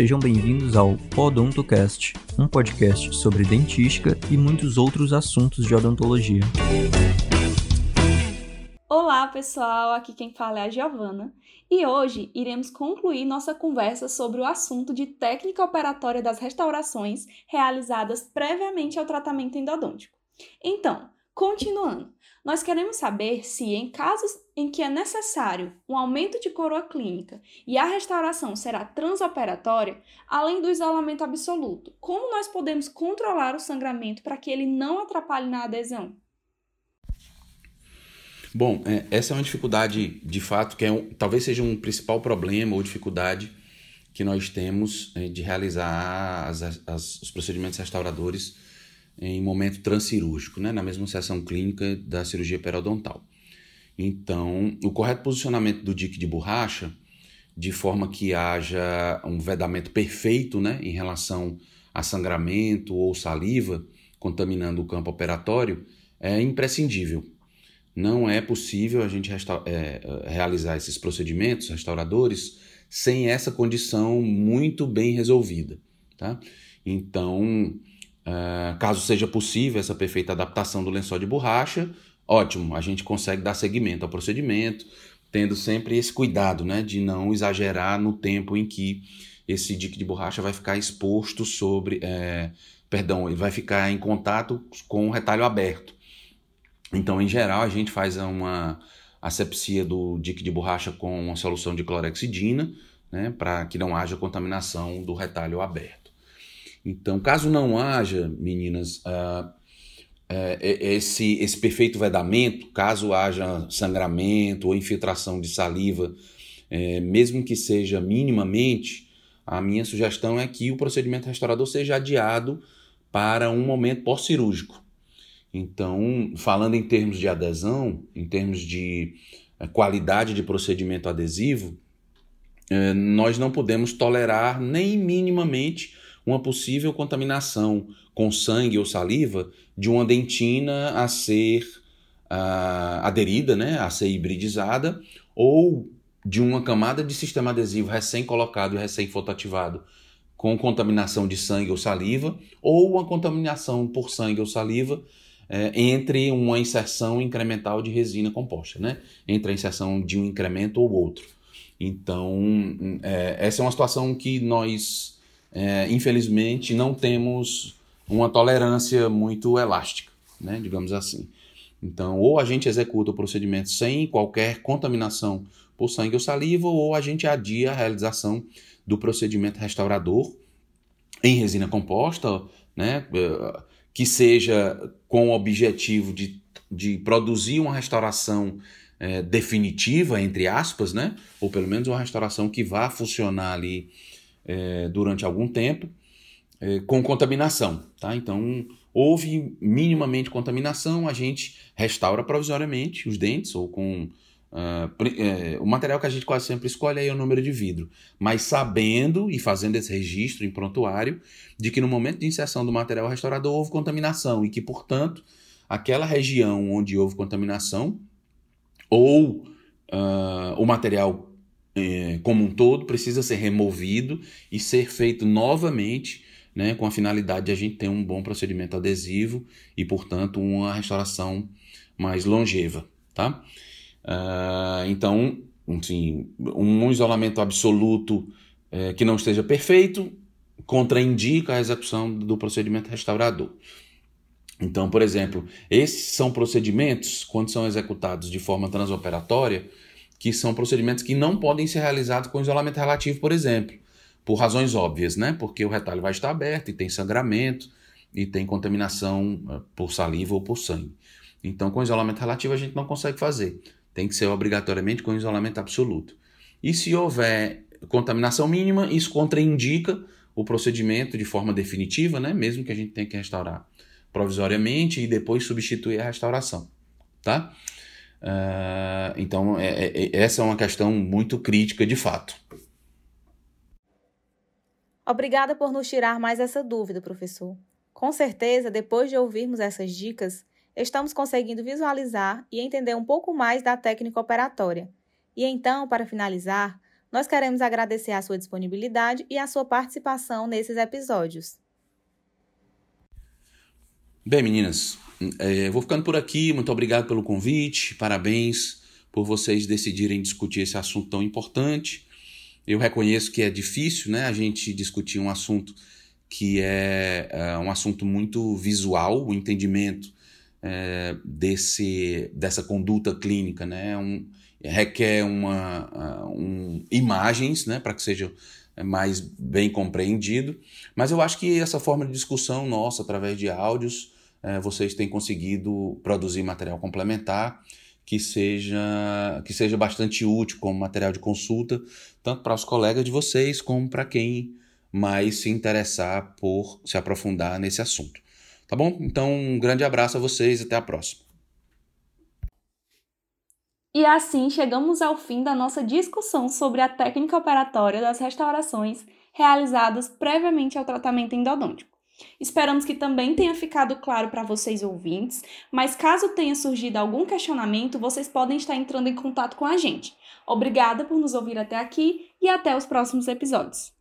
Sejam bem-vindos ao Podontocast, um podcast sobre dentística e muitos outros assuntos de odontologia. Olá, pessoal! Aqui quem fala é a Giovana e hoje iremos concluir nossa conversa sobre o assunto de técnica operatória das restaurações realizadas previamente ao tratamento endodôntico. Então, continuando, nós queremos saber se, em casos em que é necessário um aumento de coroa clínica e a restauração será transoperatória, além do isolamento absoluto, como nós podemos controlar o sangramento para que ele não atrapalhe na adesão? Bom, é, essa é uma dificuldade de fato que é um, talvez seja um principal problema ou dificuldade que nós temos é, de realizar as, as, os procedimentos restauradores em momento transcirúrgico, né, na mesma sessão clínica da cirurgia periodontal. Então, o correto posicionamento do dique de borracha, de forma que haja um vedamento perfeito né, em relação a sangramento ou saliva contaminando o campo operatório, é imprescindível. Não é possível a gente é, realizar esses procedimentos restauradores sem essa condição muito bem resolvida. Tá? Então, Uh, caso seja possível essa perfeita adaptação do lençol de borracha, ótimo, a gente consegue dar seguimento ao procedimento, tendo sempre esse cuidado né, de não exagerar no tempo em que esse dique de borracha vai ficar exposto sobre. É, perdão, ele vai ficar em contato com o retalho aberto. Então, em geral, a gente faz uma asepsia do dique de borracha com uma solução de clorexidina, né, para que não haja contaminação do retalho aberto. Então, caso não haja, meninas, uh, esse, esse perfeito vedamento, caso haja sangramento ou infiltração de saliva, uh, mesmo que seja minimamente, a minha sugestão é que o procedimento restaurador seja adiado para um momento pós-cirúrgico. Então, falando em termos de adesão, em termos de eh, qualidade de procedimento adesivo, eh, nós não podemos tolerar nem minimamente uma possível contaminação com sangue ou saliva de uma dentina a ser uh, aderida, né, a ser hibridizada, ou de uma camada de sistema adesivo recém-colocado e recém-fotoativado com contaminação de sangue ou saliva, ou uma contaminação por sangue ou saliva é, entre uma inserção incremental de resina composta, né? entre a inserção de um incremento ou outro. Então, é, essa é uma situação que nós é, infelizmente, não temos uma tolerância muito elástica, né, digamos assim. Então, ou a gente executa o procedimento sem qualquer contaminação por sangue ou saliva, ou a gente adia a realização do procedimento restaurador em resina composta, né, é, que seja com o objetivo de, de produzir uma restauração é, definitiva, entre aspas, né, ou pelo menos uma restauração que vá funcionar ali é, durante algum tempo é, com contaminação. Tá? Então, houve minimamente contaminação, a gente restaura provisoriamente os dentes ou com. Uh, o material que a gente quase sempre escolhe é o número de vidro, mas sabendo e fazendo esse registro em prontuário de que no momento de inserção do material restaurador houve contaminação e que, portanto, aquela região onde houve contaminação ou uh, o material como um todo precisa ser removido e ser feito novamente, né, com a finalidade de a gente ter um bom procedimento adesivo e, portanto, uma restauração mais longeva, tá? Uh, então, assim, um isolamento absoluto é, que não esteja perfeito contraindica a execução do procedimento restaurador. Então, por exemplo, esses são procedimentos, quando são executados de forma transoperatória, que são procedimentos que não podem ser realizados com isolamento relativo, por exemplo, por razões óbvias, né? Porque o retalho vai estar aberto e tem sangramento e tem contaminação eh, por saliva ou por sangue. Então, com isolamento relativo a gente não consegue fazer. Tem que ser obrigatoriamente com isolamento absoluto. E se houver contaminação mínima, isso contraindica o procedimento de forma definitiva, né? Mesmo que a gente tenha que restaurar provisoriamente e depois substituir a restauração, tá? Uh, então, é, é, é, essa é uma questão muito crítica de fato. Obrigada por nos tirar mais essa dúvida, professor. Com certeza, depois de ouvirmos essas dicas, estamos conseguindo visualizar e entender um pouco mais da técnica operatória. E então, para finalizar, Nós queremos agradecer a sua disponibilidade e a sua participação nesses episódios. Bem, meninas, é, vou ficando por aqui. Muito obrigado pelo convite. Parabéns por vocês decidirem discutir esse assunto tão importante. Eu reconheço que é difícil, né, a gente discutir um assunto que é, é um assunto muito visual, o entendimento é, desse, dessa conduta clínica, né, um, requer uma, um, imagens, né, para que seja mais bem compreendido. Mas eu acho que essa forma de discussão nossa, através de áudios, é, vocês têm conseguido produzir material complementar que seja, que seja bastante útil como material de consulta, tanto para os colegas de vocês como para quem mais se interessar por se aprofundar nesse assunto. Tá bom? Então, um grande abraço a vocês até a próxima. E assim chegamos ao fim da nossa discussão sobre a técnica operatória das restaurações realizadas previamente ao tratamento endodôntico. Esperamos que também tenha ficado claro para vocês ouvintes, mas caso tenha surgido algum questionamento, vocês podem estar entrando em contato com a gente. Obrigada por nos ouvir até aqui e até os próximos episódios.